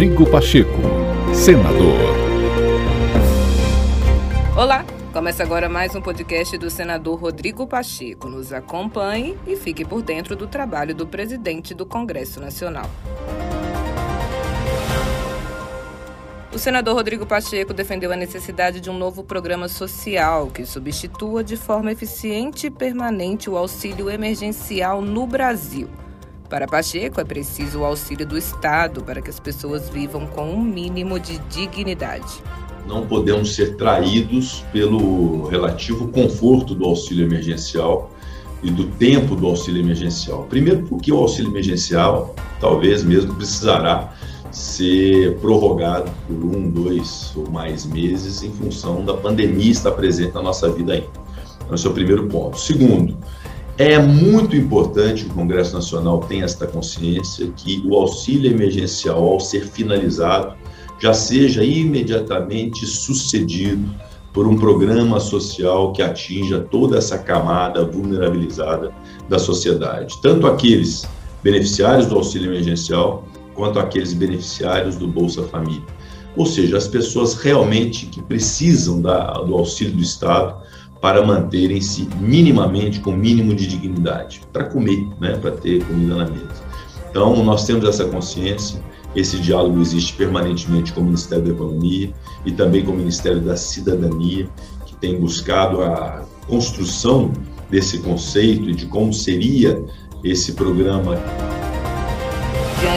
Rodrigo Pacheco, senador. Olá, começa agora mais um podcast do senador Rodrigo Pacheco. Nos acompanhe e fique por dentro do trabalho do presidente do Congresso Nacional. O senador Rodrigo Pacheco defendeu a necessidade de um novo programa social que substitua de forma eficiente e permanente o auxílio emergencial no Brasil. Para Pacheco, é preciso o auxílio do Estado para que as pessoas vivam com um mínimo de dignidade. Não podemos ser traídos pelo relativo conforto do auxílio emergencial e do tempo do auxílio emergencial. Primeiro, porque o auxílio emergencial talvez mesmo precisará ser prorrogado por um, dois ou mais meses em função da pandemia estar presente na nossa vida ainda. Esse é o primeiro ponto. Segundo, é muito importante que o Congresso Nacional tenha esta consciência que o auxílio emergencial, ao ser finalizado, já seja imediatamente sucedido por um programa social que atinja toda essa camada vulnerabilizada da sociedade, tanto aqueles beneficiários do auxílio emergencial quanto aqueles beneficiários do Bolsa Família. Ou seja, as pessoas realmente que precisam da, do auxílio do Estado para manterem-se minimamente com mínimo de dignidade, para comer, né, para ter comida na mesa. Então, nós temos essa consciência, esse diálogo existe permanentemente com o Ministério da Economia e também com o Ministério da Cidadania, que tem buscado a construção desse conceito e de como seria esse programa.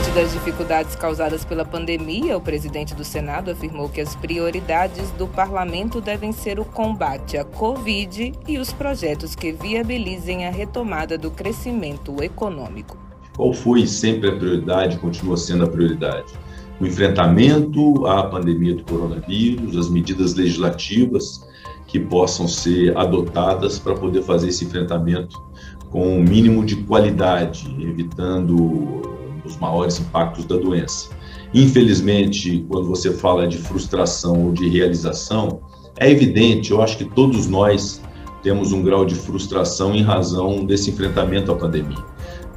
Diante das dificuldades causadas pela pandemia, o presidente do Senado afirmou que as prioridades do parlamento devem ser o combate à Covid e os projetos que viabilizem a retomada do crescimento econômico. Qual foi sempre a prioridade, continua sendo a prioridade? O enfrentamento à pandemia do coronavírus, as medidas legislativas que possam ser adotadas para poder fazer esse enfrentamento com o um mínimo de qualidade, evitando os maiores impactos da doença. Infelizmente, quando você fala de frustração ou de realização, é evidente, eu acho que todos nós temos um grau de frustração em razão desse enfrentamento à pandemia.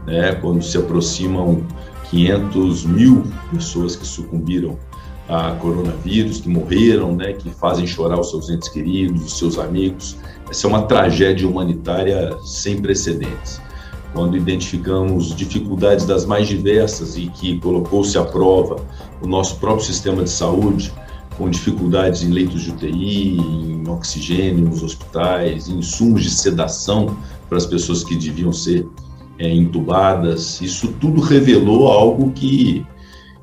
Né? Quando se aproximam 500 mil pessoas que sucumbiram a coronavírus, que morreram, né? que fazem chorar os seus entes queridos, os seus amigos. Essa é uma tragédia humanitária sem precedentes quando identificamos dificuldades das mais diversas e que colocou-se à prova o nosso próprio sistema de saúde, com dificuldades em leitos de UTI, em oxigênio nos hospitais, em insumos de sedação para as pessoas que deviam ser é, entubadas. Isso tudo revelou algo que,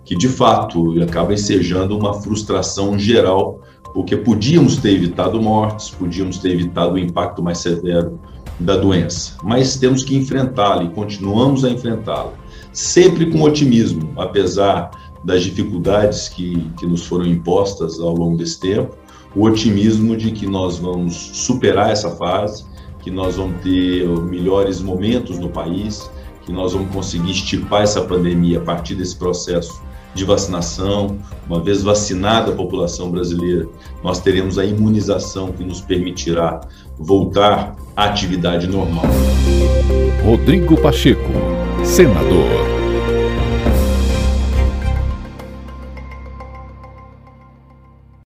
que de fato acaba ensejando uma frustração geral, porque podíamos ter evitado mortes, podíamos ter evitado o impacto mais severo da doença, mas temos que enfrentá-la e continuamos a enfrentá-la, sempre com otimismo, apesar das dificuldades que, que nos foram impostas ao longo desse tempo, o otimismo de que nós vamos superar essa fase, que nós vamos ter melhores momentos no país, que nós vamos conseguir estipar essa pandemia a partir desse processo de vacinação. Uma vez vacinada a população brasileira, nós teremos a imunização que nos permitirá voltar à atividade normal. Rodrigo Pacheco, senador.